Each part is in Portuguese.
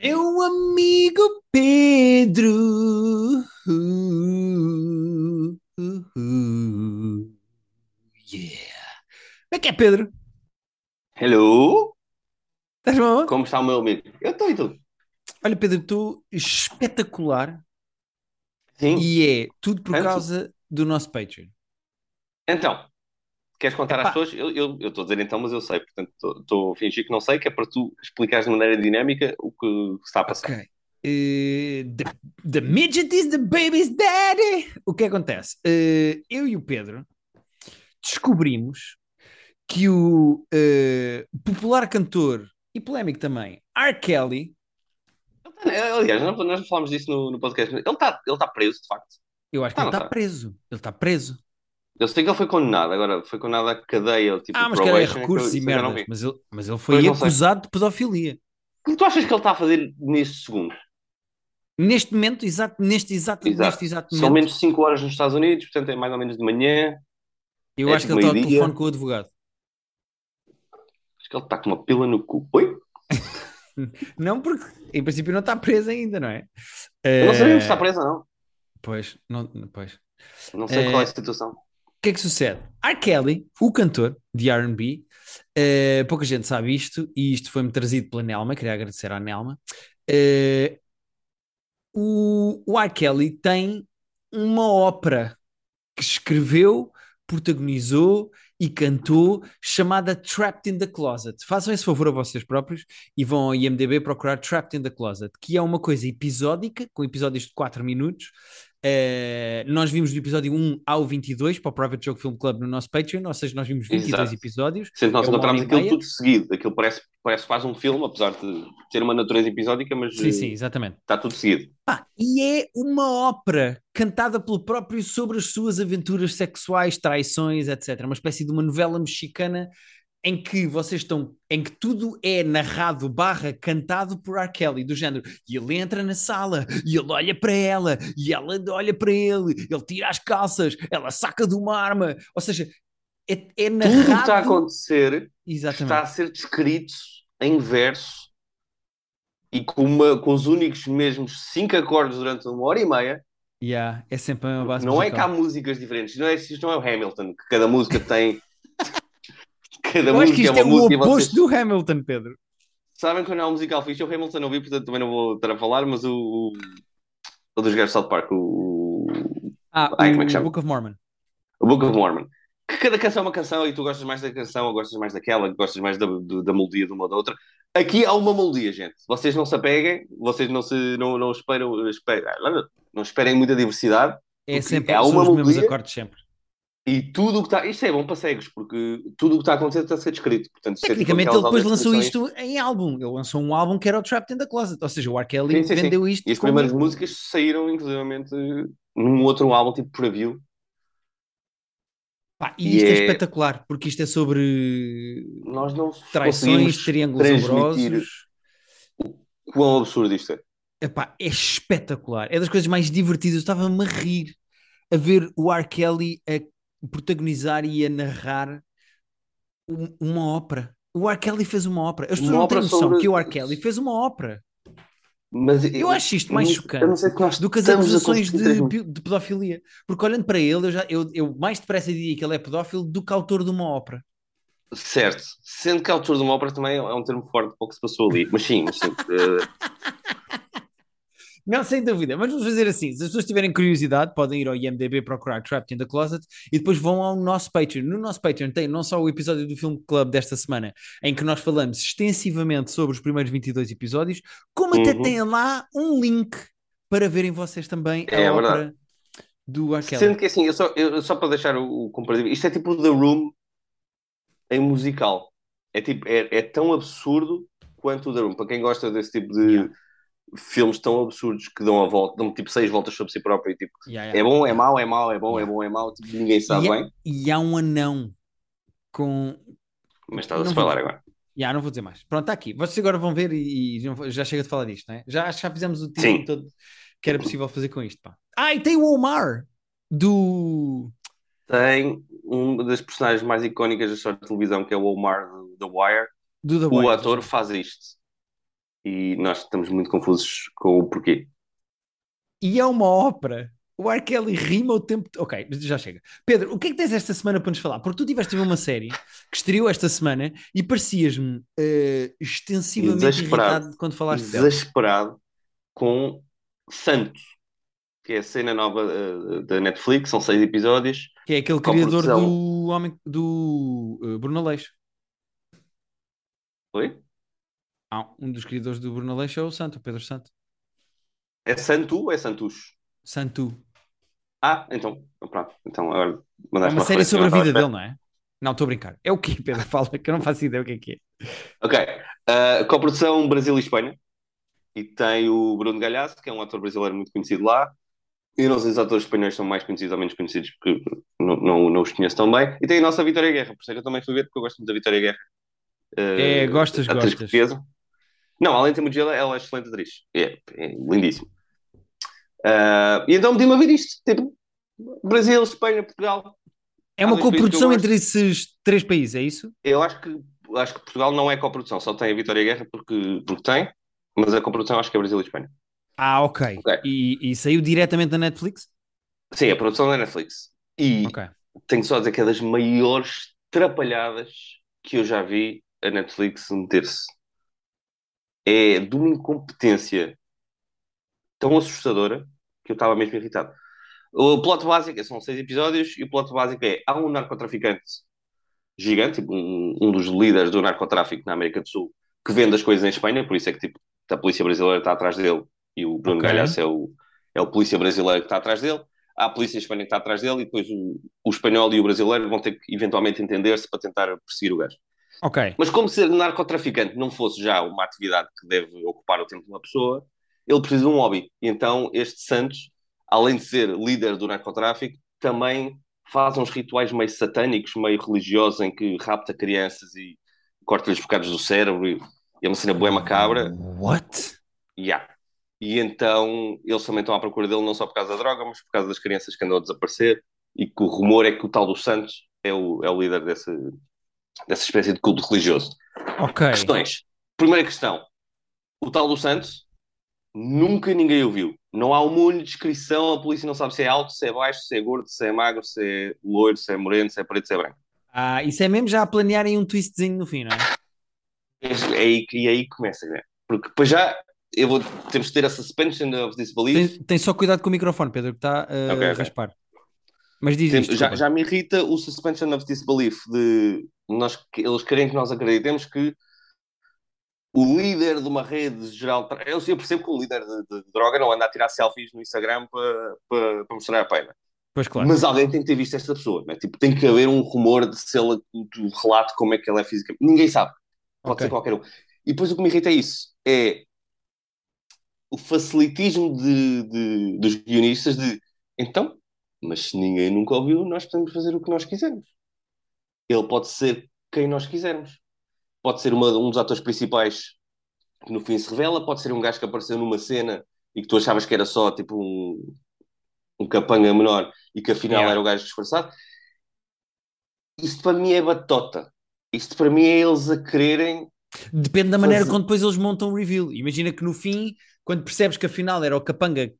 É o amigo Pedro. Uh, uh, uh. Yeah. Como é que é, Pedro? Hello? Estás bom? Como está o meu amigo? Eu estou e tudo. Olha, Pedro, estou espetacular Sim. e é tudo por Antes- causa do nosso Patreon. Então, queres contar Epá. às pessoas? Eu estou a dizer então, mas eu sei. Portanto, estou- a fingir que não sei, que é para tu explicares de maneira dinâmica o que está a passar. Ok. Eh, the, the midget is the baby's daddy. O que acontece? Eh, eu e o Pedro descobrimos que o eh, popular cantor e polémico também, R. Kelly, Aliás, nós, não falámos disso no, no podcast. Ele está ele está preso, de facto. eu acho que Ah, ele está tá. preso. Ele está preso. Eu sei que ele foi condenado. Agora, foi condenado à cadeia, tipo, Ah, mas que era probation, é que e vi. Mas ele, mas ele foi Pois acusado de pedofilia. O que tu achas que ele está a fazer neste segundo? Neste momento, exato, neste exato, Exato. neste exato São momento, menos de 5 horas nos Estados Unidos, portanto é mais ou menos de manhã. eu é acho que tipo ele está ao telefone com o advogado. Acho que ele está com uma pila no cu. Oi? Não, porque em princípio não está preso ainda, não é? Eu não sabia Eh, se está preso ou não. Pois, não, pois. Não sei Eh, qual é a situação. O que é que sucede? R. Kelly, o cantor de R&B, eh, pouca gente sabe isto, e isto foi-me trazido pela Nelma, queria agradecer à Nelma. Eh, o, o R. Kelly tem uma ópera que escreveu, protagonizou e cantou, chamada Trapped in the Closet. Façam esse favor a vocês próprios e vão ao IMDb procurar Trapped in the Closet, que é uma coisa episódica, com episódios de 4 minutos. Eh, nós vimos do episódio 1 ao 22 para o Private Joke Film Club no nosso Patreon, ou seja, nós vimos 22 Exato. episódios. Que nós é encontramos aquilo tudo seguido. Aquilo parece, parece quase um filme, apesar de ter uma natureza episódica, mas Sim, eh, sim, exatamente. está tudo seguido. E é uma ópera cantada pelo próprio sobre as suas aventuras sexuais, traições, etc. Uma espécie de uma novela mexicana em que vocês estão, em que tudo é narrado barra cantado por R. Kelly, do género, e ele entra na sala, e ele olha para ela, e ela olha para ele, ele tira as calças, ela saca de uma arma, ou seja, é, é Tudo o que está a narrado... acontecer Exatamente. está a ser descrito em verso e com, uma, com os únicos mesmos cinco acordes durante uma hora e meia. Yeah, é sempre uma base Não é que há musical. músicas diferentes. Não é, isto não é o Hamilton, que cada música tem. Cada Eu acho que é isto é uma o oposto vocês do Hamilton, Pedro. sabem quando há um musical fixe. O Hamilton não vi, portanto também não vou estar a falar, mas o, o, o dos gajos de South Park, o, Ah, Ai, como é que o chama? Book of Mormon. o Book of Mormon. Que cada canção é uma canção e tu gostas mais da canção, ou gostas mais daquela, gostas mais da, da melodia de uma ou da outra. Aqui há uma melodia, gente. Vocês não se apeguem, vocês não se não, não esperam, esperem, não esperem muita diversidade É sempre há são uma os mesmos acordes sempre. E tudo o que está. Isto é bom para cegos, porque tudo o que está a acontecer está a ser descrito. Portanto, é tipo Tecnicamente ele depois lançou isto em álbum. Ele lançou um álbum que era o Trapped in the Closet. Ou seja, o R. Kelly Sim, sim, sim. vendeu isto E as como- primeiras músicas saíram, inclusivamente, num outro álbum, tipo preview. Pá, e E isto é... é- espetacular, porque isto é sobre Nós não traições, triângulos amorosos. quão absurdo isto é. Epá, é espetacular. É das coisas mais divertidas. Eu estava-me a rir a ver o R. Kelly a protagonizar e a narrar um- uma ópera. O R. Kelly fez uma ópera. As pessoas não têm noção sobre- que o R. Kelly fez uma ópera. Mas Eu acho isto mais eu chocante que do que as acusações de, de pedofilia. Porque olhando para ele, eu, já, eu, eu mais depressa diria que ele é pedófilo do que autor de uma ópera. Certo. Sendo que a altura de uma ópera também é um termo forte para o que se passou ali. Mas sim, mas sim. eh, Não, sem dúvida. Mas vamos fazer assim: se as pessoas tiverem curiosidade, podem ir ao IMDb procurar Trapped in the Closet e depois vão ao nosso Patreon. No nosso Patreon tem não só o episódio do Film Club desta semana, em que nós falamos extensivamente sobre os primeiros 22 episódios, como até Uhum. tem lá um link para verem vocês também a É ópera verdade. do R. Kelly. Sendo que assim, eu só, eu- só para deixar o, o comparativo, isto é tipo The Room em musical. É tipo, é, é tão absurdo quanto o The Room. Para quem gosta desse tipo de Yeah. Filmes tão absurdos que dão a volta, dão tipo seis voltas sobre si próprio e tipo, Yeah, é yeah. bom, é mau, é mau, é bom, Yeah. é bom, é mau, tipo, ninguém sabe E, há- bem, e há um anão com. mas estás a falar vou- agora. Já, não vou dizer mais. Pronto, está aqui. Vocês agora vão ver e, e já chega de falar disto, não é? Já, já fizemos o título todo que era possível fazer com isto. Pá. Ah, e tem o Omar do. Tem uma das personagens mais icónicas da história de televisão, que é o Omar do The Wire. do The O Wire. ator faz isto. E nós estamos muito confusos com o porquê. E é uma ópera. O R. Kelly rima o tempo. Ok, mas já chega. Pedro, o que é que tens esta semana para nos falar? Porque tu tiveste uma série que estreou esta semana e parecias-me uh, extensivamente Exasperado. irritado quando falaste dela. Desesperado com Santos, que é a cena nova uh, da Netflix, são seis episódios. Que é aquele criador produção. do homem do uh, Bruno Aleixo. Oi? Um dos criadores do Bruno Aleixo é o Santo, o Pedro Santo. É Santu ou é Santus? Santu. Ah, então, pronto. Então, agora É mandaste uma série sobre a vida dele, não é? Não, estou a brincar. É o que, Pedro? Fala, que eu não faço ideia o que é que é. Ok. Uh, coprodução Brasil e Espanha. E tem o Bruno Galhaço, que é um ator brasileiro muito conhecido lá. Eu não sei se os atores espanhóis são mais conhecidos ou menos conhecidos, porque não, não, não os conheço tão bem. E tem a nossa Vitória Guerra, por isso é que eu também fui ver, porque eu gosto muito da Vitória Guerra. Uh, É, gostas, gostas. portuguesa. Não, além de ter ela é excelente atriz. É, é lindíssimo. Uh, e então meti-me a ver isto. Tipo, Brasil, Espanha, Portugal. É uma coprodução entre esses três países, é isso? Eu acho que, acho que Portugal não é coprodução, só tem a Vitória Guerra porque, porque tem, mas a coprodução acho que é Brasil e Espanha. Ah, ok. Ok. E, e saiu diretamente da Netflix? Sim, a produção da Netflix. E Ok. tenho só a dizer que é das maiores trapalhadas que eu já vi a Netflix meter-se. É de uma incompetência tão assustadora que eu estava mesmo irritado. O plot básico são seis episódios e o plot básico é há um narcotraficante gigante, tipo, um, um dos líderes do narcotráfico na América do Sul, que vende as coisas em Espanha, por isso é que tipo, a polícia brasileira está atrás dele e o Bruno Ok. Galhaço é o, é o polícia brasileiro que está atrás dele. Há a polícia espanhola que está atrás dele e depois o, o espanhol e o brasileiro vão ter que eventualmente entender-se para tentar perseguir o gajo. Ok. Mas como ser narcotraficante não fosse já uma atividade que deve ocupar o tempo de uma pessoa, ele precisa de um hobby. E então este Santos, além de ser líder do narcotráfico, também faz uns rituais meio satânicos, meio religiosos, em que rapta crianças e corta-lhes bocados do cérebro. E é uma cena bué macabra. What? Yeah. E então eles também estão à procura dele não só por causa da droga, mas por causa das crianças que andam a desaparecer. E que o rumor é que o tal do Santos é o, é o líder desse, dessa espécie de culto religioso. Ok. Questões. Primeira questão. O tal do Santos, nunca ninguém o viu. Não há uma única descrição, a polícia não sabe se é alto, se é baixo, se é gordo, se é magro, se é loiro, se é moreno, se é preto, se é branco. Ah, isso é mesmo já a planearem um twistzinho no fim, não é? É aí, que- e aí que começa, né? Porque depois já eu vou, temos de ter a suspension of disbelief. Tem, tem só cuidado com o microfone, Pedro, que está a Ok, ok. raspar. Mas diz Tem- isto. já, já me irrita o suspension of disbelief de nós, eles querem que nós acreditemos que o líder de uma rede geral. Eu, eu percebo que o líder de, de droga não anda a tirar selfies no Instagram para, para, para mostrar a pena. Pois claro. Mas alguém tem que ter visto esta pessoa, né? tipo, tem que haver um rumor de se ela do relato como é que ela é fisicamente. Ninguém sabe. Pode Ok. ser qualquer um. E depois o que me irrita é isso: é o facilitismo de, de- dos guionistas de então, mas se ninguém nunca ouviu, nós podemos fazer o que nós quisermos. Ele pode ser quem nós quisermos. Pode ser uma- um dos atores principais que no fim se revela, pode ser um gajo que apareceu numa cena e que tu achavas que era só tipo um, um capanga menor e que afinal Yeah. era o gajo disfarçado. Isto para mim é batota. Isto para mim é eles a quererem Depende da maneira Fazer- como depois eles montam o reveal. Imagina que no fim, quando percebes que afinal era o Capanga,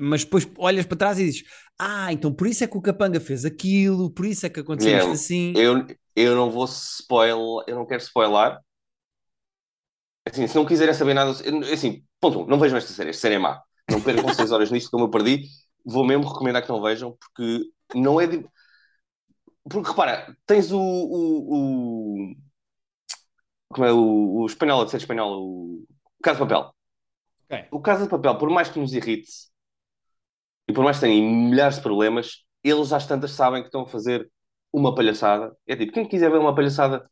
mas depois olhas para trás e dizes: Ah, então por isso é que o Capanga fez aquilo, por isso é que aconteceu Yeah. isto assim. Eu, eu não vou spoiler, eu não quero spoiler. Assim, se não quiserem saber nada, assim, ponto um, não vejam esta série, esta série é má. Não percam 6 horas nisto, como eu perdi. Vou mesmo recomendar que não vejam, porque não é. de- Porque repara, tens o. o, o- Como é o, o espanhol, a de ser espanhol, o Casa de Papel. Ok. O Casa de Papel, por mais que nos irrite e por mais que tenha milhares de problemas, eles às tantas sabem que estão a fazer uma palhaçada. É tipo, quem quiser ver uma palhaçada,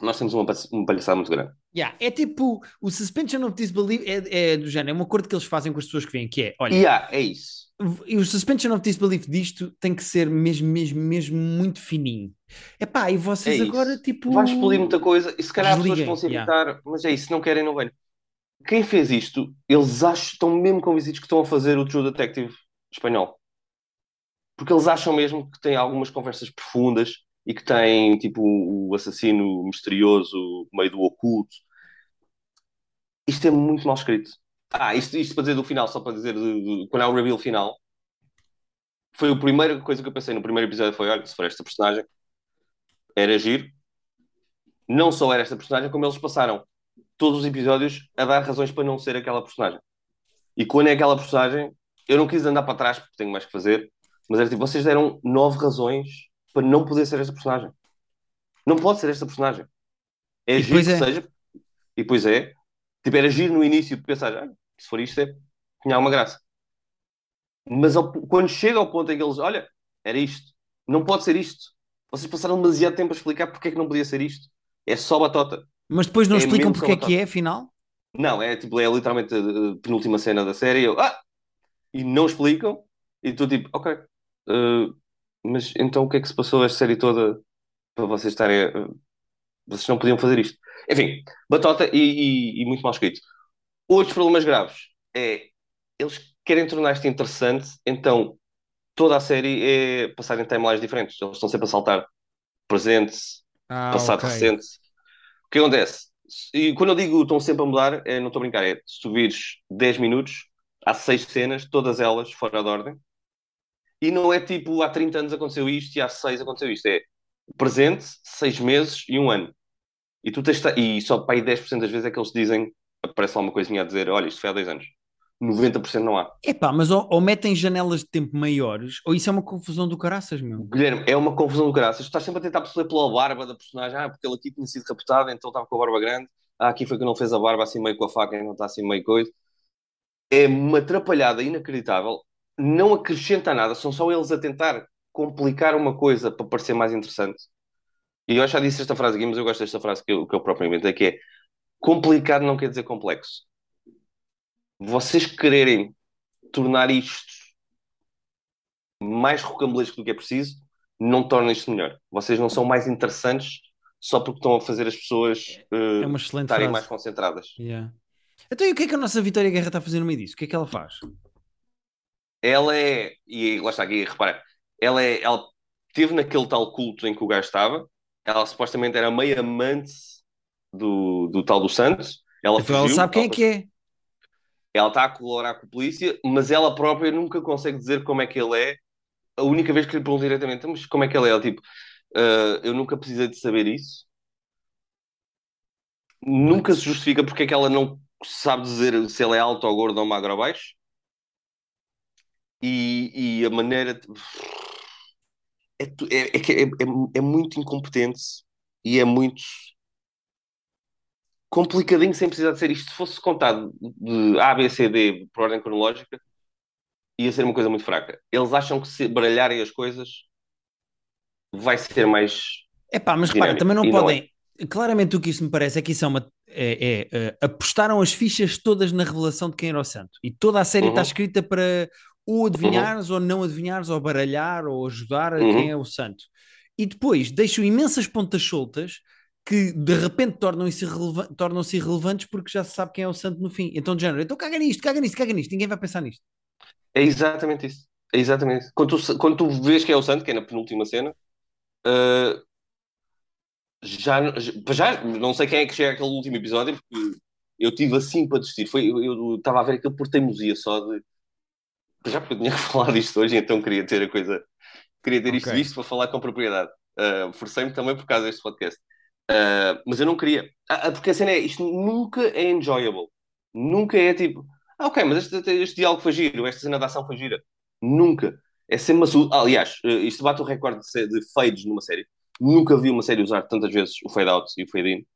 nós temos uma, uma palhaçada muito grande. Yeah, é tipo o suspension of disbelief é, é do género, é um acordo que eles fazem com as pessoas que vêm, que é: olha, há, é isso. E o suspension of disbelief disto tem que ser mesmo, mesmo, mesmo muito fininho. Epá, e vocês É isso. agora, tipo. Vai explodir muita coisa e se calhar as pessoas Desliguem, vão se yeah. irritar, mas é isso, não querem, não venham. Quem fez isto, eles acham, estão mesmo convencidos que estão a fazer o True Detective espanhol. Porque eles acham mesmo que tem algumas conversas profundas e que tem, tipo, o assassino misterioso, meio do oculto. Isto é muito mal escrito. Ah, isto, isto para dizer do final, só para dizer de, de, quando há o reveal final, foi a primeira coisa que eu pensei no primeiro episódio foi, olha, se for esta personagem, era giro. Não só era esta personagem, como eles passaram todos os episódios a dar razões para não ser aquela personagem. E quando é aquela personagem, eu não quis andar para trás porque tenho mais que fazer, mas era tipo, vocês deram nove razões para não poder ser esta personagem. Não pode ser esta personagem. É E giro que é. seja, e depois é. Tipo, era giro no início de pensar, ah, se for isto, é, tinha alguma graça. Mas ao- quando chega ao ponto em que eles, olha, era isto, não pode ser isto. Vocês passaram demasiado tempo a explicar porque é que não podia ser isto. É só batota. Mas depois não É explicam porque é que é, afinal? Não, é tipo, é literalmente a, a penúltima cena da série. Eu, ah! E não explicam. E tu tipo, ok. eh, mas então o que é que se passou esta série toda para vocês estarem. vocês não podiam fazer isto. Enfim, batota e, e- e muito mal escrito. Outros problemas graves é eles querem tornar isto interessante, então toda a série é passar em timelines diferentes. Eles estão sempre a saltar presente, Ah, passado, ok. recente. O que acontece? E quando eu digo estão sempre a mudar, é, não estou a brincar, é se tu vires 10 minutos, há 6 cenas, todas elas fora de ordem. E não é tipo há 30 anos aconteceu isto e há 6 aconteceu isto. É presente, 6 meses e um ano. E tu tens de- e só para aí 10% das vezes é que eles dizem, aparece lá uma coisinha a dizer, olha, isto foi há 2 anos. 90% não há. Epá, mas ou, ou metem janelas de tempo maiores, ou isso é uma confusão do caraças, meu. Guilherme, é uma confusão do caraças. Tu estás sempre a tentar perceber pela barba da personagem. Ah, porque ele aqui tinha sido raptado, então estava com a barba grande. Ah, aqui foi que não fez a barba assim meio com a faca e não está assim meio coisa. É uma atrapalhada inacreditável. Não acrescenta nada. São só eles a tentar complicar uma coisa para parecer mais interessante. E eu já disse esta frase aqui, mas eu gosto desta frase que eu, que eu próprio inventei, que é complicado não quer dizer complexo. Vocês quererem tornar isto mais rocambolesco do que é preciso, não torna isto melhor. Vocês não são mais interessantes só porque estão a fazer as pessoas eh, É excelente estarem frase. mais concentradas. Yeah. Então e o que é que a nossa Vitória Guerra está a fazer no meio disso? O que é que ela faz? Ela é, e lá está aqui, repara, ela é, ela esteve naquele tal culto em que o gajo estava, ela supostamente era meio amante do, do tal do Santos, ela Então ela fugiu, sabe quem é que é. ela está a colaborar com a polícia, mas ela própria nunca consegue dizer como é que ele é. A única vez que lhe pergunto diretamente, mas como é que ele é? Ela tipo, "Ah, eu nunca precisei de saber isso. Nunca se justifica porque é que ela não sabe dizer se ele é alto ou gordo ou magro ou baixo. E, e a maneira. É, é, é, é, é, é muito incompetente e é muito complicadinho sem precisar de ser isto. Se fosse contado de A, B, C, D por ordem cronológica, ia ser uma coisa muito fraca. Eles acham que se baralharem as coisas vai ser mais. Epá, mas repara, também não E não podem. Claramente o que isso me parece é que isso é uma. É, é, eh, apostaram as fichas todas na revelação de quem era o santo. E toda a série Uhum. está escrita para ou adivinhares, ou não adivinhares, ou baralhar, ou ajudar a Uhum. quem é o santo. E depois deixam imensas pontas soltas que de repente tornam-se irrelevan- tornam-se irrelevantes porque já se sabe quem é o santo no fim. Então, de género, então caga nisto, caga nisto, caga nisto, ninguém vai pensar nisto. É exatamente isso. É exatamente isso. Quando tu, quando tu vês que é o Santo, que é na penúltima cena, ah, já, já, não sei quem é que chega àquele último episódio, porque eu tive assim para desistir. Foi, eu estava a ver aquilo por teimosia só de. Já porque eu tinha que falar disto hoje, então queria ter a coisa. Queria ter isto Ok. visto para falar com propriedade. Ah, Forcei-me também por causa deste podcast. Ah, mas eu não queria. Ah, ah, porque a cena é, isto nunca é enjoyable. Nunca é tipo, ah, ok, mas este, este diálogo foi giro, esta cena de ação foi gira. Nunca. É sempre maçudo. Aliás, eh, isto bate o recorde de, de fades numa série. Nunca vi uma série usar tantas vezes o fade out e o fade in.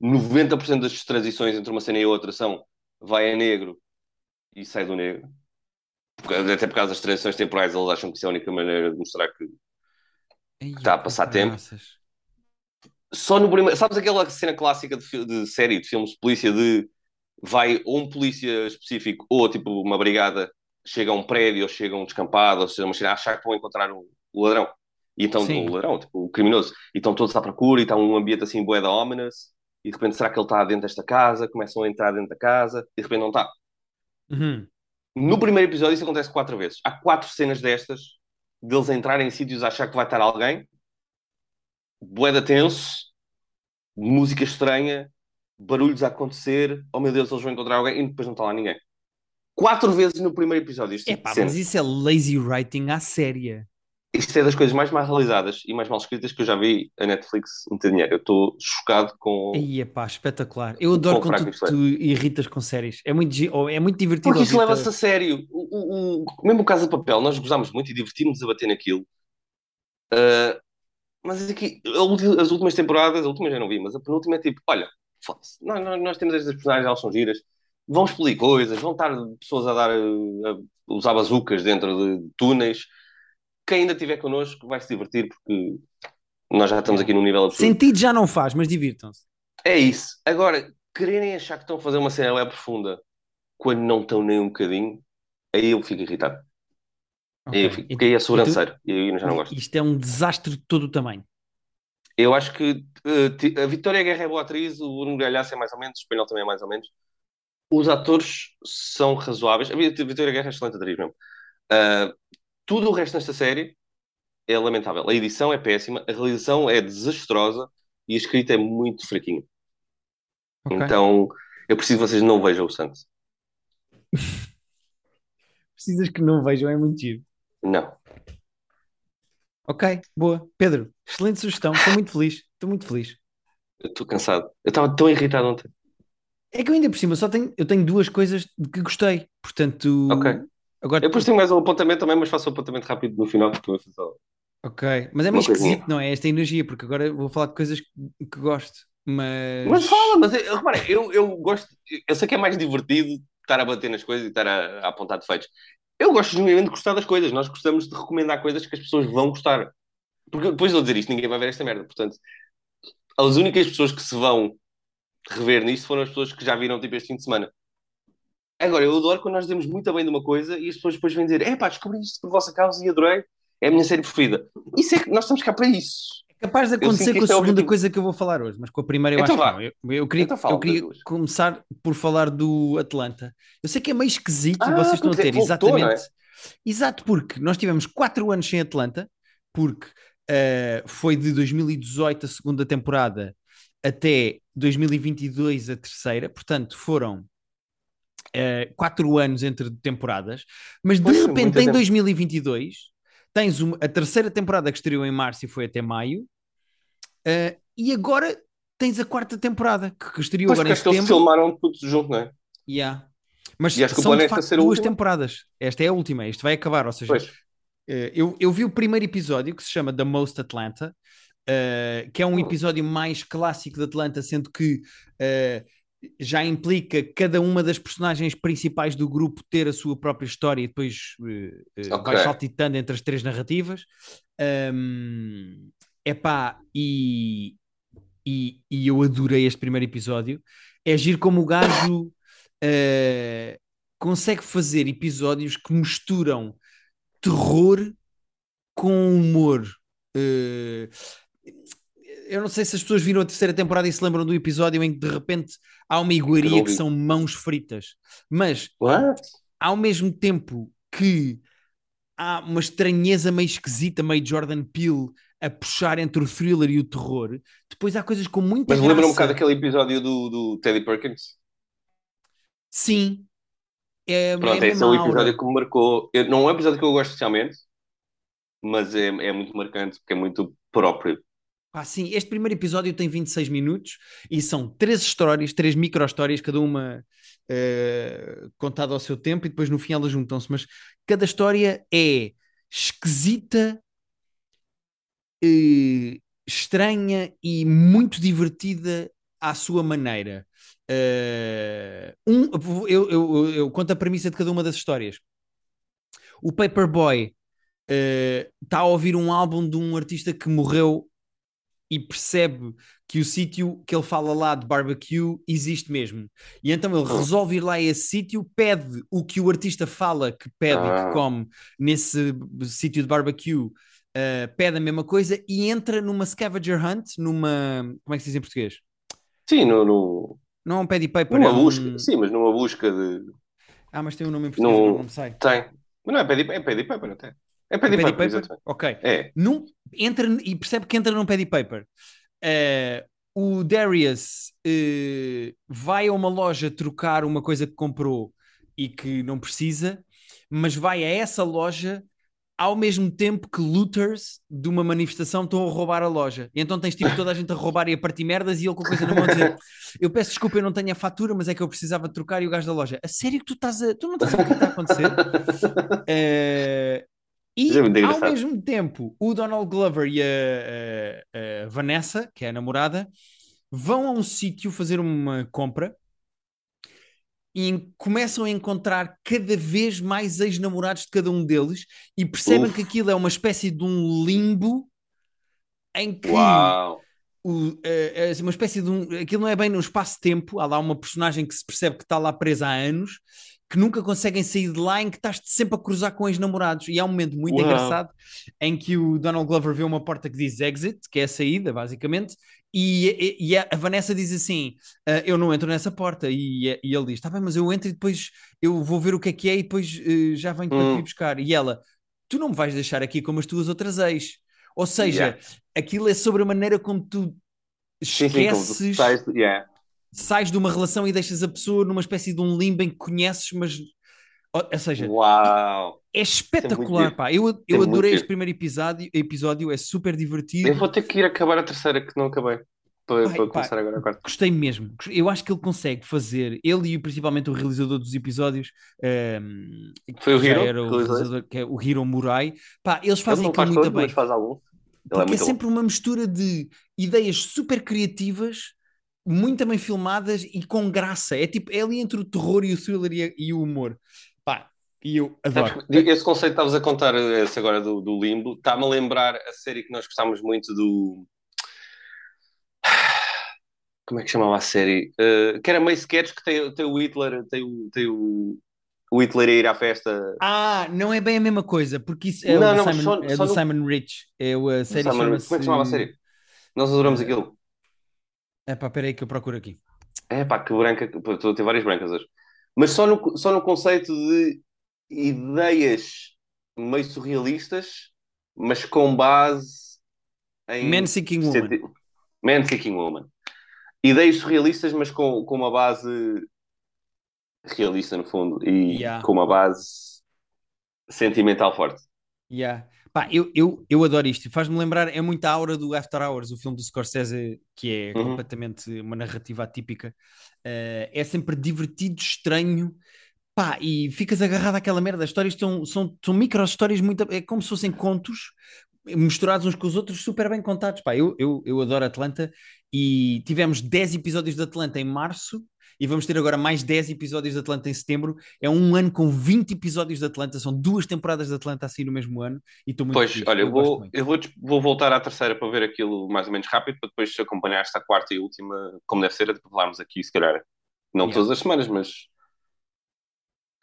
90% das transições entre uma cena e outra são vai a negro e sai do negro. Até por causa das transições temporais, eles acham que isso é a única maneira de mostrar que Ei, Está a passar tempo. caraças. só no primeiro. Sabes aquela cena clássica de, de série, de filmes de polícia, de vai ou um polícia específico ou tipo uma brigada chega a um prédio ou chega a um descampado ou seja, uma cena, a achar que vão encontrar o, o ladrão. E então, Sim. o ladrão, tipo, o criminoso. E estão todos à procura e está um ambiente assim, boeda ominous. E de repente, será que ele está dentro desta casa? Começam a entrar dentro da casa e de repente não está. Uhum. No primeiro episódio, isso acontece quatro vezes. Há quatro cenas destas deles entrarem em sítios a achar que vai estar alguém, boeda tenso, música estranha, barulhos a acontecer, oh meu Deus, eles vão encontrar alguém e depois não está lá ninguém. Quatro vezes no primeiro episódio. Isto, é pá, mas isso é lazy writing à séria. Isto é das coisas mais mal realizadas e mais mal escritas que eu já vi a Netflix meter dinheiro. Eu estou chocado com. Aí pá, espetacular. Eu adoro quando tu, tu, irritas com séries. É muito, é muito divertido. Porque isso leva-se a sério. O, o, o, mesmo o Casa de Papel, nós gozámos muito e divertimos a bater naquilo. Uh, mas aqui, as últimas temporadas, a última já não vi, mas a penúltima é tipo: olha, foda-se, nós, nós, nós, temos estas personagens, elas são giras, vão explodir coisas, vão estar pessoas a dar, a usar bazucas dentro de túneis quem ainda estiver connosco vai se divertir porque nós já estamos aqui num nível absurdo. Sentido já não faz, mas divirtam-se. É isso. Agora, quererem achar que estão a fazer uma cena web profunda quando não estão nem um bocadinho, aí eu fico irritado. Okay. Aí eu fico, porque aí é sobranceiro e, tu... e aí eu já não gosto. Isto é um desastre de todo o tamanho. Eu acho que uh, a Vitória Guerra é boa atriz, o Bruno Galhaço é mais ou menos, o espanhol também é mais ou menos. Os atores são razoáveis. A Vitória Guerra é excelente atriz mesmo. Uh, tudo o resto nesta série é lamentável. A edição é péssima, a realização é desastrosa e a escrita é muito fraquinha. Okay. Então, eu preciso que vocês não vejam o Santos. Precisas que não vejam, é muito giro. Não. Ok, boa. Pedro, excelente sugestão. Estou muito feliz. Estou muito feliz. Estou cansado. Eu estava tão irritado ontem. É que eu ainda por cima só tenho, eu tenho duas coisas de que gostei. Portanto, Ok. Agora, eu depois tenho mais um apontamento também, mas faço um apontamento rápido no final, porque também faço... Ok, mas é meio esquisito, não é? Esta energia, porque agora vou falar de coisas que, que gosto, mas. Mas fala, mas eu, repara, eu, eu gosto, eu sei que é mais divertido estar a bater nas coisas e estar a, a apontar defeitos. Eu gosto genuinamente de gostar das coisas, nós gostamos de recomendar coisas que as pessoas vão gostar. Porque depois de eu dizer isto, ninguém vai ver esta merda, portanto, as únicas pessoas que se vão rever nisto foram as pessoas que já viram tipo este fim de semana. Agora, eu adoro quando nós dizemos muito bem de uma coisa e as pessoas depois vêm dizer: é pá, descobri isto por vossa causa e adorei, é a minha série preferida. Isso é que nós estamos cá para isso. É capaz de acontecer com a é segunda coisa que eu vou falar hoje, mas com a primeira eu então acho vá. que não. Eu, eu queria, então eu queria começar por falar do Atlanta. Eu sei que é meio esquisito ah, vocês estão a ter, voltou, exatamente. É? Exato, porque nós tivemos 4 anos sem Atlanta, porque uh, foi de 2018 a segunda temporada até 2022 a terceira, portanto foram uh, quatro anos entre temporadas, mas de pois repente em 2022 tens uma, a terceira temporada que estreou em março e foi até maio, uh, e agora tens a quarta temporada que, que estreou pois agora em setembro. Eles filmaram tudo junto, não é? Yeah. Mas são de facto duas temporadas. Esta é a última, isto vai acabar, ou seja, uh, eu, eu vi o primeiro episódio que se chama The Most Atlanta, uh, que é um hum. episódio mais clássico de Atlanta, sendo que uh, já implica cada uma das personagens principais do grupo ter a sua própria história e depois uh, okay. vai saltitando entre as três narrativas. Um, epá, e, e, e eu adorei este primeiro episódio. É giro como o gajo uh, consegue fazer episódios que misturam terror com humor. Uh, eu não sei se as pessoas viram a terceira temporada e se lembram do episódio em que de repente há uma iguaria que são mãos fritas, mas What? ao mesmo tempo que há uma estranheza meio esquisita, meio Jordan Peele a puxar entre o thriller e o terror, depois há coisas com muita Mas lembra um bocado aquele episódio do, do Teddy Perkins? Sim. É, Pronto, é esse é um episódio que me marcou. Eu, não é um episódio que eu gosto especialmente, mas é, é muito marcante porque é muito próprio. Ah, sim, este primeiro episódio tem 26 minutos e são três histórias, três micro-histórias, cada uma uh, contada ao seu tempo e depois no fim elas juntam-se. Mas cada história é esquisita, uh, estranha e muito divertida à sua maneira. Uh, um, eu, eu, eu, conto a premissa de cada uma das histórias. O Paperboy está a ouvir um álbum de um artista que morreu e percebe que o sítio que ele fala lá de barbecue existe mesmo. E então ele resolve ir lá a esse sítio, pede o que o artista fala que pede ah. e que come nesse sítio de barbecue, uh, pede a mesma coisa e entra numa scavenger hunt, numa. Como é que se diz em português? Sim, no. no... Não é um pad paper, numa é um... busca, sim, mas numa busca de. Ah, mas tem um nome em português, não me sai. Tem. Mas não é pad, é pad paper, até. É pad paper, paper? Ok. É. Num, entra e percebe que entra num pad paper. Uh, o Darius eh, vai a uma loja trocar uma coisa que comprou e que não precisa, mas vai a essa loja ao mesmo tempo que looters de uma manifestação estão a roubar a loja. E então tens tipo toda a gente a roubar e a partir merdas e ele com coisa na mão a dizer eu peço desculpa, eu não tenho a fatura, mas é que eu precisava trocar e o gajo da loja. A sério que tu estás a... Tu não estás a ver o que está a acontecer? Eh, e é ao mesmo tempo, o Donald Glover e a, a- a Vanessa, que é a namorada, vão a um sítio fazer uma compra e começam a encontrar cada vez mais ex-namorados de cada um deles e percebem Uf. que aquilo é uma espécie de um limbo em que Uau! o, é assim, uma espécie de um. Aquilo não é bem no espaço-tempo. Há lá uma personagem que se percebe que está lá presa há anos, que nunca conseguem sair de lá, em que estás sempre a cruzar com ex-namorados. E há um momento muito Uau. engraçado em que o Donald Glover vê uma porta que diz exit, que é a saída, basicamente, e, e- e a, Vanessa diz assim: "Ah, Eu não entro nessa porta. E, e ele diz: Está bem, mas eu entro e depois eu vou ver o que é que é e depois eh, já venho para Hum. buscar. E ela: Tu não me vais deixar aqui como as tuas outras ex. Ou seja, Yeah. aquilo é sobre a maneira como tu Sim, sim, como tu esqueces, sais, yeah. Sais de uma relação e deixas a pessoa numa espécie de um limbo em que conheces, mas. Ou, ou seja, Uau! é espetacular, giro. pá. Eu, é eu muito adorei este primeiro episódio, episódio, é super divertido. Eu vou ter que ir acabar a terceira que não acabei. Para, pá. começar agora a quarta. Gostei mesmo. Eu acho que ele consegue fazer, ele e principalmente o realizador dos episódios, ehm, Foi o Hiro o que realizou realizador, que é o Hiro Murai, pá, eles Ele fazem aquilo faz muito todos, bem. mas faz algum. Ele é Porque é, bom. sempre uma mistura de ideias super criativas, muito bem filmadas e com graça. É tipo, é ali entre o terror e o thriller e, e o humor. Pá, e eu adoro. Esse conceito que estavas a contar, esse agora do, do Limbo, está-me a lembrar a série que nós gostámos muito do. Como é que chamava a série? Uh, que era meio sketch que tem, tem o Hitler, tem o, tem o, o Hitler a ir à festa. Ah, não é bem a mesma coisa, porque isso é Não, não, Simon, só- é só do no- Simon Rich. É, a série chama-se... como é que chamava a série? Nós adoramos Eh, aquilo. É pá, peraí que eu procuro aqui. É pá, que branca. pô, Estou a ter várias brancas hoje. Mas só no, só no conceito de ideias meio surrealistas, mas com base em. Man Seeking Woman. Man Seeking Woman. Ideias surrealistas, mas com, com uma base realista, no fundo, e Yeah. com uma base sentimental forte. Yeah. Pá, eu, eu, eu adoro isto. Faz-me lembrar, é muita aura do After Hours, o filme do Scorsese, que é Uhum. completamente uma narrativa atípica. Eh, é sempre divertido, estranho. Pá, e ficas agarrado àquela merda. As histórias estão, são, são micro-histórias, muito, é como se fossem contos misturados uns com os outros, super bem contados. Pá, eu, eu, eu adoro Atlanta e tivemos 10 episódios de Atlanta em março e vamos ter agora mais 10 episódios de Atlanta em setembro. É um ano com 20 episódios de Atlanta, são duas temporadas de Atlanta assim no mesmo ano e estou muito Pois, feliz. olha, eu vou, eu vou, vou voltar à terceira para ver aquilo mais ou menos rápido, para depois acompanhar esta quarta e última, como deve ser, para falarmos aqui, se calhar, não Yeah. todas as semanas, mas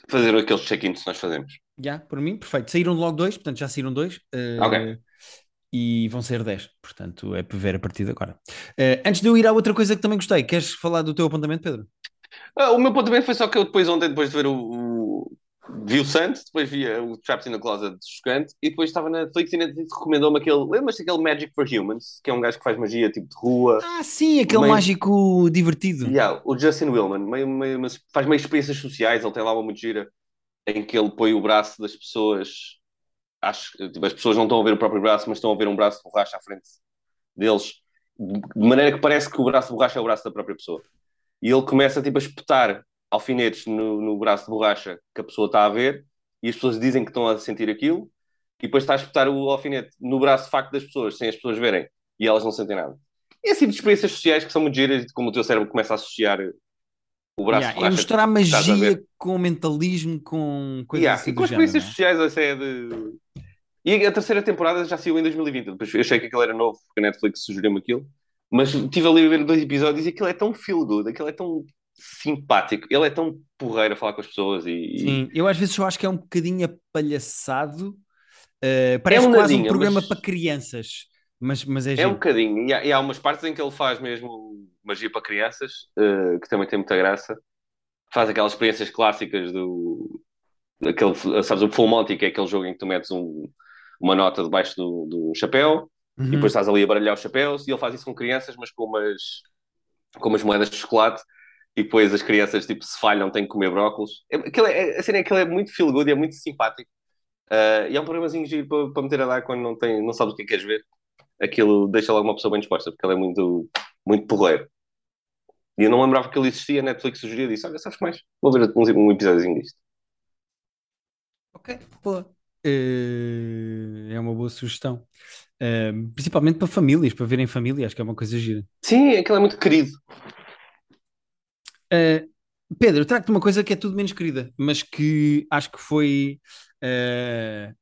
fazer aqueles check-ins que nós fazemos. Já, por mim, perfeito. Saíram logo dois, portanto já saíram dois. eh, Ok. E vão ser 10, portanto é para ver a partir de agora. Eh, antes de eu ir à outra coisa que também gostei, queres falar do teu apontamento, Pedro? Ah, o meu ponto também foi só que eu depois ontem, depois de ver o, o- vi o Santo, depois vi o Trapped in the Closet chocante, e depois estava na Netflix e Netflix recomendou-me aquele, lembras-te daquele Magic for Humans, que é um gajo que faz magia tipo de rua, Ah, sim, aquele Meio- mágico divertido. Yeah, o Justin Willman meio, meio, mas faz meio experiências sociais, ele tem lá uma muito gira em que ele põe o braço das pessoas. Acho que tipo, as pessoas não estão a ver o próprio braço, mas estão a ver um braço de borracha à frente deles, de de maneira que parece que o braço de borracha é o braço da própria pessoa. E ele começa tipo, a espetar alfinetes no, no braço de borracha que a pessoa está a ver, e as pessoas dizem que estão a sentir aquilo, e depois está a espetar o alfinete no braço de facto das pessoas, sem as pessoas verem, e elas não sentem nada. E é assim de experiências sociais que são muito giras, e como o teu cérebro começa a associar o braço Yeah, de é borracha misturar a ver. magia com mentalismo, com coisas Yeah, assim e com as género. experiências não é? sociais, essa é de. E a terceira temporada já saiu em 2020. Depois eu achei que aquilo era novo, porque a Netflix sugeriu-me aquilo. Mas estive ali a ver dois episódios e aquilo é tão feel good, aquilo é tão simpático, ele é tão porreiro a falar com as pessoas e. Sim, eu às vezes só acho que é um bocadinho apalhaçado. Eh, parece um quase um nadinha, programa mas- para crianças, mas, mas é, É giro. um bocadinho. E há, e há umas partes em que ele faz mesmo magia para crianças, eh, que também tem muita graça. Faz aquelas experiências clássicas do. Aquele, sabes, o Full Monty, que é aquele jogo em que tu metes um- uma nota debaixo do, do chapéu. E depois Uhum. estás ali a baralhar os chapéus e ele faz isso com crianças, mas com umas, com umas moedas de chocolate. E depois as crianças, tipo, se falham, têm que comer brócolos. É, aquilo é, a cena é que aquilo é muito feel good e é muito simpático. Uh, e é um programazinho giro para, para meter a dar quando não, tem, não sabes o que é que queres ver. Aquilo deixa logo uma pessoa bem disposta, porque ele é muito, muito porreiro. E eu não lembrava que ele existia, a Netflix sugeria e disse: Olha, sabes mais? Vou ver um, um episódiozinho disto. Ok, boa. Eh, é uma boa sugestão. Eh, principalmente para famílias, para verem família, acho que é uma coisa gira. Sim, aquilo é muito querido. Eh, Pedro, trago-te uma coisa que é tudo menos querida, mas que acho que foi. eh,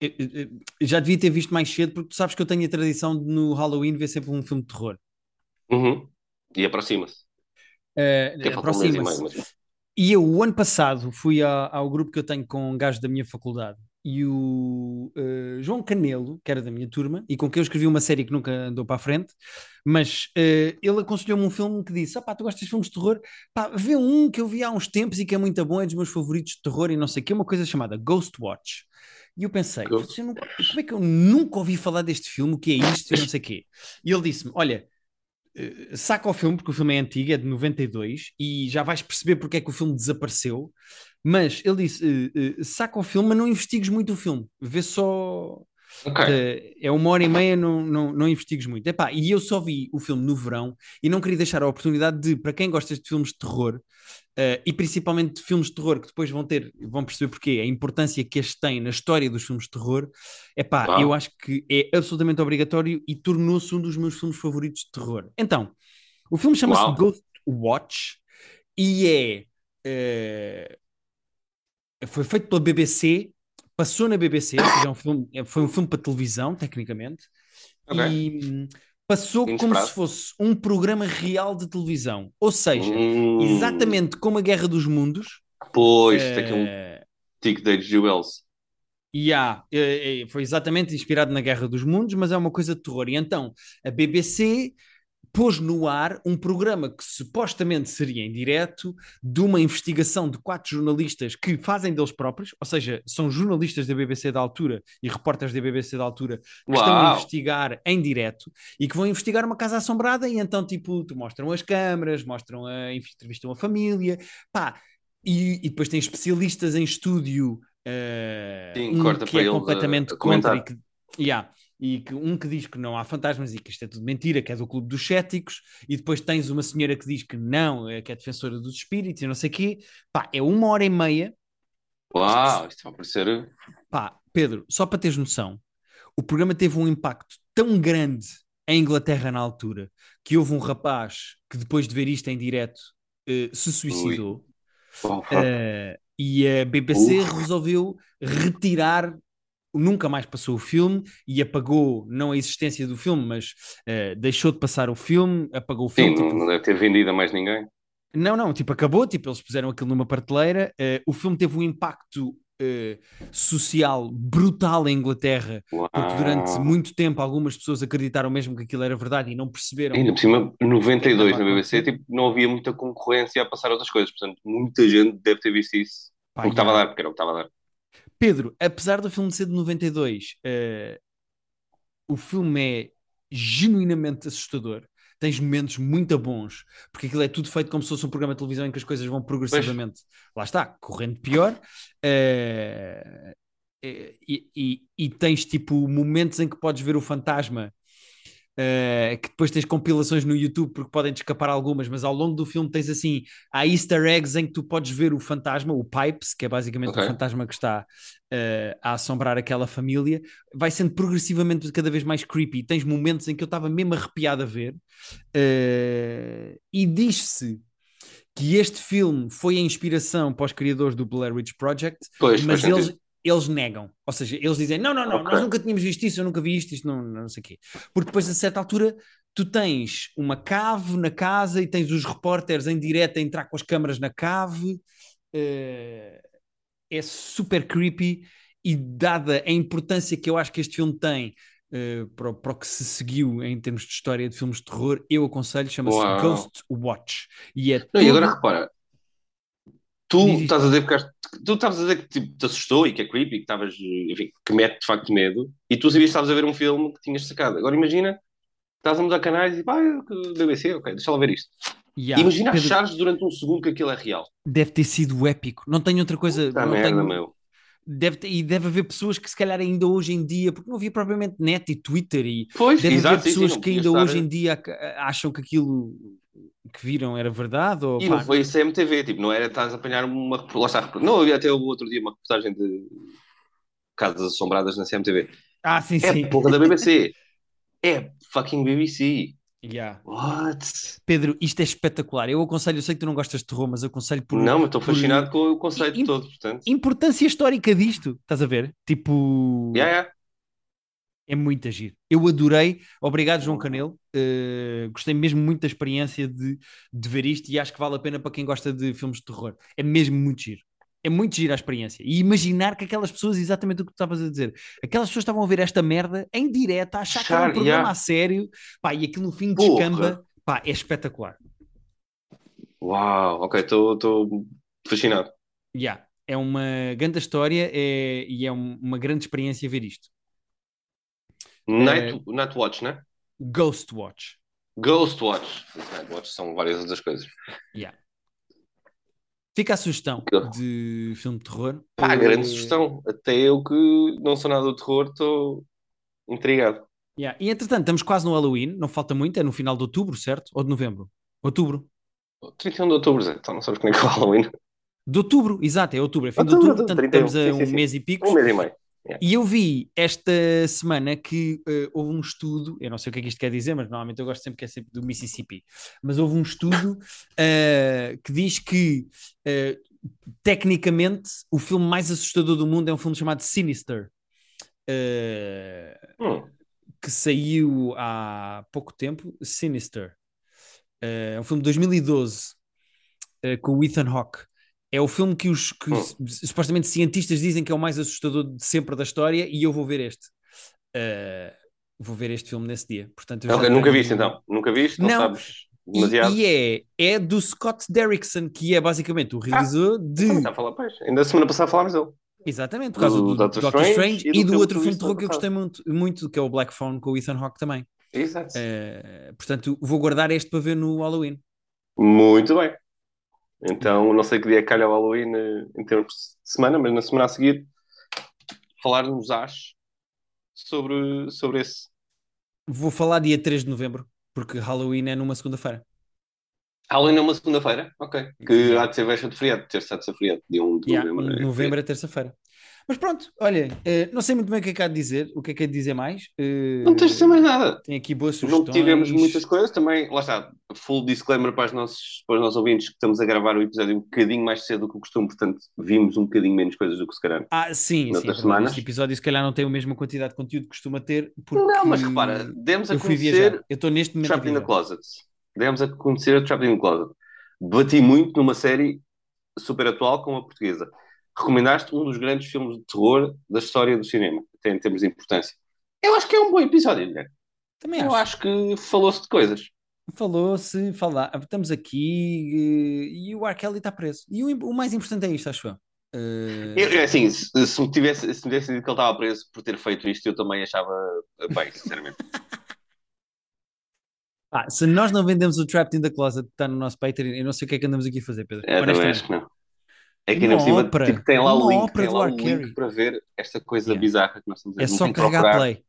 eu- eu- eu já devia ter visto mais cedo, porque tu sabes que eu tenho a tradição de no Halloween ver sempre um filme de terror. Uhum. E aproxima-se. Um meio, aproxima-se. mas... E eu, o ano passado, fui a- ao grupo que eu tenho com gajos da minha faculdade e o eh, João Canelo, que era da minha turma, e com quem eu escrevi uma série que nunca andou para a frente, mas eh, ele aconselhou-me um filme que disse: ah, pá, tu gostas de filmes de terror? Pá, vê um que eu vi há uns tempos e que é muito bom, é dos meus favoritos de terror e não sei o que, uma coisa chamada Ghost Watch. E eu pensei, "Eu nunca- como é que eu nunca ouvi falar deste filme? O que é isto? E não sei o quê. E ele disse-me: Olha, eh, saca o filme, porque o filme é antigo, é de 92, e já vais perceber porque é que o filme desapareceu. Mas ele disse: eh, eh, saca o filme, mas não investigues muito o filme, vê só. Ok. de- é uma hora e meia, não, não, não investigues muito. Epá, e eu só vi o filme no verão e não queria deixar a oportunidade de, para quem gosta de filmes de terror, eh, e principalmente de filmes de terror que depois vão ter, vão perceber porquê, a importância que este tem na história dos filmes de terror, epá, Uau. eu acho que é absolutamente obrigatório e tornou-se um dos meus filmes favoritos de terror. Então, o filme chama-se. Ghost Watch e é. eh, foi feito pela BBC, passou na BBC, seja, é um filme, é- foi um filme para televisão, tecnicamente, Ok. e hum, passou como Inesperado. se fosse um programa real de televisão. Ou seja, Hum. exatamente como a Guerra dos Mundos. Pois, tem aqui um eh, tic. E há, eh, eh, foi exatamente inspirado na Guerra dos Mundos, mas é uma coisa de terror. E então a BBC pôs no ar um programa que supostamente seria em direto de uma investigação de quatro jornalistas que fazem deles próprios, ou seja, são jornalistas da BBC da altura e repórteres da BBC da altura que estão a Uau. investigar em direto e que vão investigar uma casa assombrada e então tipo, mostram as câmaras, mostram a entrevistam a família, pá, e, e depois tem especialistas em estúdio eh, Sim, um que é a- completamente contra e que, yeah, e que um que diz que não há fantasmas e que isto é tudo mentira, que é do Clube dos Céticos, e depois tens uma senhora que diz que não, é, que é defensora dos espíritos e não sei o quê. Pá, é uma hora e meia. Uau, isto vai parecer. Pá, Pedro, só para teres noção, o programa teve um impacto tão grande em Inglaterra na altura que houve um rapaz que depois de ver isto em direto eh, se suicidou. Eh, e a BBC Uf. resolveu retirar, nunca mais passou o filme e apagou, não a existência do filme, mas eh, deixou de passar o filme, apagou o Sim, filme. não, tipo, não deve ter vendido a mais ninguém. não, não, tipo, acabou, tipo, eles puseram aquilo numa prateleira. eh, o filme teve um impacto eh, social brutal em Inglaterra, porque durante Uau. muito tempo algumas pessoas acreditaram mesmo que aquilo era verdade e não perceberam. Ainda por cima, 92 estava a na BBC, tipo, não havia muita concorrência a passar outras coisas. Portanto, muita gente deve ter visto isso. Pá, o que estava a dar, porque era o que estava a dar. Pedro, apesar do filme ser de 92, eh, o filme é genuinamente assustador. Tens momentos muito bons, porque aquilo é tudo feito como se fosse um programa de televisão em que as coisas vão progressivamente, lá está, correndo pior. eh, e, e- e tens tipo momentos em que podes ver o fantasma, eh, que depois tens compilações no YouTube porque podem escapar algumas, mas ao longo do filme tens assim, há easter eggs em que tu podes ver o fantasma, o Pipes, que é basicamente Ok. o fantasma que está eh, a assombrar aquela família, vai sendo progressivamente cada vez mais creepy. Tens momentos em que eu estava mesmo arrepiado a ver, eh, e diz-se que este filme foi a inspiração para os criadores do Blair Witch Project, Pois, mas sentido. Eles, negam. Ou seja, eles dizem: não, não, não, Ok. nós nunca tínhamos visto isso, eu nunca vi isto, isto não, não sei o quê. Porque depois, a certa altura, tu tens uma cave na casa e tens os repórteres em direto a entrar com as câmaras na cave. eh, é super creepy e dada a importância que eu acho que este filme tem eh, para, o- para o que se seguiu em termos de história de filmes de terror, eu aconselho, chama-se. Ghost Watch. E é Não, e agora repara, tu Diz estás a dizer que tu estavas a dizer que tipo, te assustou e que é creepy, que estavas, enfim, que mete de facto medo, e tu sabias que estavas a ver um filme que tinhas sacado. Agora imagina, estás a mudar canais e pá, BBC, ok, deixa lá ver isto. Yeah. imagina Pedro, achares durante um segundo que aquilo é real. Deve ter sido épico. Não tenho outra coisa. Não merda, tenho- meu. deve ter- e deve haver pessoas que se calhar ainda hoje em dia, porque não havia propriamente net e Twitter, e Pois, deve exato, haver sim, sim, pessoas não que ainda estar- hoje em dia ac- acham que aquilo que viram era verdade. Ou, E pá, não foi CMTV, tipo, não era estás a apanhar uma. Lá está, não havia até o outro dia uma reportagem de casas assombradas na CMTV. Ah, sim, É sim. porra da BBC. É fucking BBC. Yeah. What? Pedro, isto é espetacular. Eu aconselho, eu sei que tu não gostas de terror, mas aconselho por, Não, mas estou por fascinado com o conceito Im- todo, portanto. importância histórica disto. Estás a ver? Tipo, Yeah, yeah. É muito agir. Eu adorei. Obrigado, João Canelo. Uh, gostei mesmo muito da experiência de, de ver isto e acho que vale a pena para quem gosta de filmes de terror. É mesmo muito giro. É muito giro a experiência. E imaginar que aquelas pessoas, exatamente o que tu estavas a dizer, aquelas pessoas estavam a ver esta merda em direto, a achar que era um programa yeah. a sério, pá, e aquilo no fim descamba, pá, é espetacular. Uau, ok, estou fascinado. Yeah. É uma grande história é- e é um- uma grande experiência ver isto. Night, Night Watch, né? Ghost Watch. Ghost Watch. Night Watch são várias outras coisas. Yeah. Fica a sugestão de filme de terror. Pá, Eh, grande sugestão. Até eu que não sou nada do terror, estou intrigado. yeah. E entretanto, estamos quase no Halloween, não falta muito, é no final de outubro, certo? Ou de novembro? Outubro. 31 de outubro, Zé. Então não sabes quando é que é o Halloween. De outubro, exato, é outubro, é fim de Outubro, outubro, portanto 31, estamos a sim, sim, um sim. mês e pico. Um mês e meio. E eu vi esta semana que eh, houve um estudo, eu não sei o que é que isto quer dizer, mas normalmente eu gosto sempre que é sempre do Mississippi, mas houve um estudo eh, que diz que eh, tecnicamente o filme mais assustador do mundo é um filme chamado Sinister, Hum. que saiu há pouco tempo, Sinister. É um filme de 2012 eh, com o Ethan Hawke. É o filme que os que Hum. supostamente cientistas dizem que é o mais assustador de sempre da história e eu vou ver este. Eh, vou ver este filme nesse dia. Portanto, nunca tenho- viste então. Nunca viste? Não, Não. sabes E, demasiado. e é, é do Scott Derrickson, que é basicamente o realizador de. Também está a falar, pois. Ainda a semana passada falámos dele. Exatamente, por causa Do do, Doctor Strange Strange, e do e do outro filme de terror que eu gostei muito, muito, que é o Black Phone com o Ethan Hawke também. Exato. Eh, portanto, vou guardar este para ver no Halloween. Muito bem. Então, não sei que dia é calha o Halloween eh, em termos de semana, mas na semana a seguir falarmos às sobre, sobre esse. Vou falar dia 3 de novembro, porque Halloween é numa segunda-feira. Halloween é uma segunda-feira? Ok. Que há de ser véspera de feriado, terça de feriado, dia 1 de Yeah, novembro. é novembro é terça-feira. Mas pronto, olha, eh, não sei muito bem o que é que há de dizer, o que é que há de dizer mais. Eh. Não tens de dizer mais nada. Tem aqui boas Não sugestões. tivemos muitas coisas também. Lá está, full disclaimer para os, nossos, para os nossos ouvintes que estamos a gravar o episódio um bocadinho mais cedo do que o costume, portanto vimos um bocadinho menos coisas do que se calhar. Ah, sim, sim. É semanas. Este episódio se calhar não tem a mesma quantidade de conteúdo que costuma ter, porque Não, mas repara, demos a eu conhecer Eu estou neste momento Trapped in the. Closet. Demos a conhecer a Trapped in the Closet. Bati muito numa série super atual como a portuguesa. Recomendaste um dos grandes filmes de terror da história do cinema, até em termos de importância. Eu acho que é um bom episódio, mulher. Também Eu acho. acho que falou-se de coisas. Falou-se, falar, estamos aqui eh, e o R. Kelly está preso. E o, o mais importante é isto, acho eu. Eh, Eu, eu, assim, se, se me tivesse, se me tivesse dito que ele estava preso por ter feito isto, eu também achava bem, sinceramente. pá, se nós não vendemos o Trapped in the Closet que está no nosso Patreon, eu não sei o que é que andamos aqui a fazer, Pedro. É, também acho que não. É que ainda por cima, ópera. tipo, tem lá o link, tem lá. Kelly. link para ver esta coisa Yeah. bizarra que nós estamos a É só carregar procurar. play.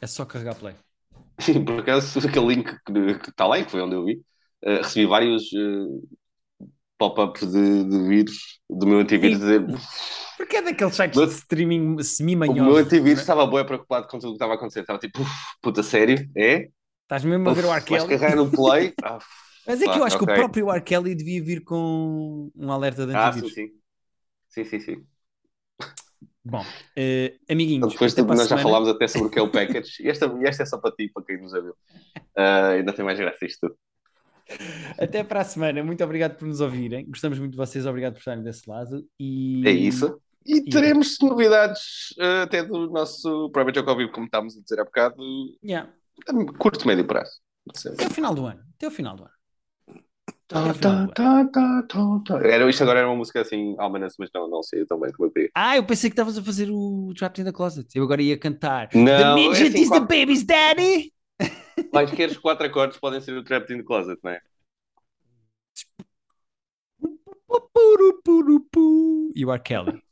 É só carregar play. Sim, por acaso, aquele link que, está lá, e que foi onde eu vi, eh, recebi vários eh, pop-ups de, de vírus do meu antivírus Sim. dizer Porque é daqueles sites Mas- de streaming o meu semi-manhosos. antivírus estava bem preocupado com tudo o que estava a acontecer. Estava tipo, "Uf, puta, sério? É? Estás mesmo a ver o. Uf, vais carregar no play? Ah, Mas é que eu Claro, acho que ok. o próprio R. Kelly devia vir com um alerta de ah, sim, antivírus. sim. Sim, sim, sim. Bom, eh, amiguinhos, Então, depois a nós já semana. falámos até sobre o que é o package. E esta, esta é só para ti, para quem nos ouviu. Ah, ainda tem mais graça isto tudo. Até para a semana. Muito obrigado por nos ouvirem. Gostamos muito de vocês. Obrigado por estarem desse lado. E... É isso. E teremos novidades ah, até do nosso Private Joke ao vivo, como estávamos a dizer há bocado, Yeah. curto, médio prazo. Até o final do ano. Até o final do ano. Tá, tá, tá, tá, tá, tá. Era, isto agora era uma música assim, Almanas, mas não, não sei tão bem como eu queria. Ah, eu pensei que estavas a fazer o Trapped in the Closet. Eu agora ia cantar. Não, the é midget assim, is quatro- the baby's daddy. Quaisquer quatro acordes podem ser o Trapped in the Closet, não é? Pu. You are Kelly.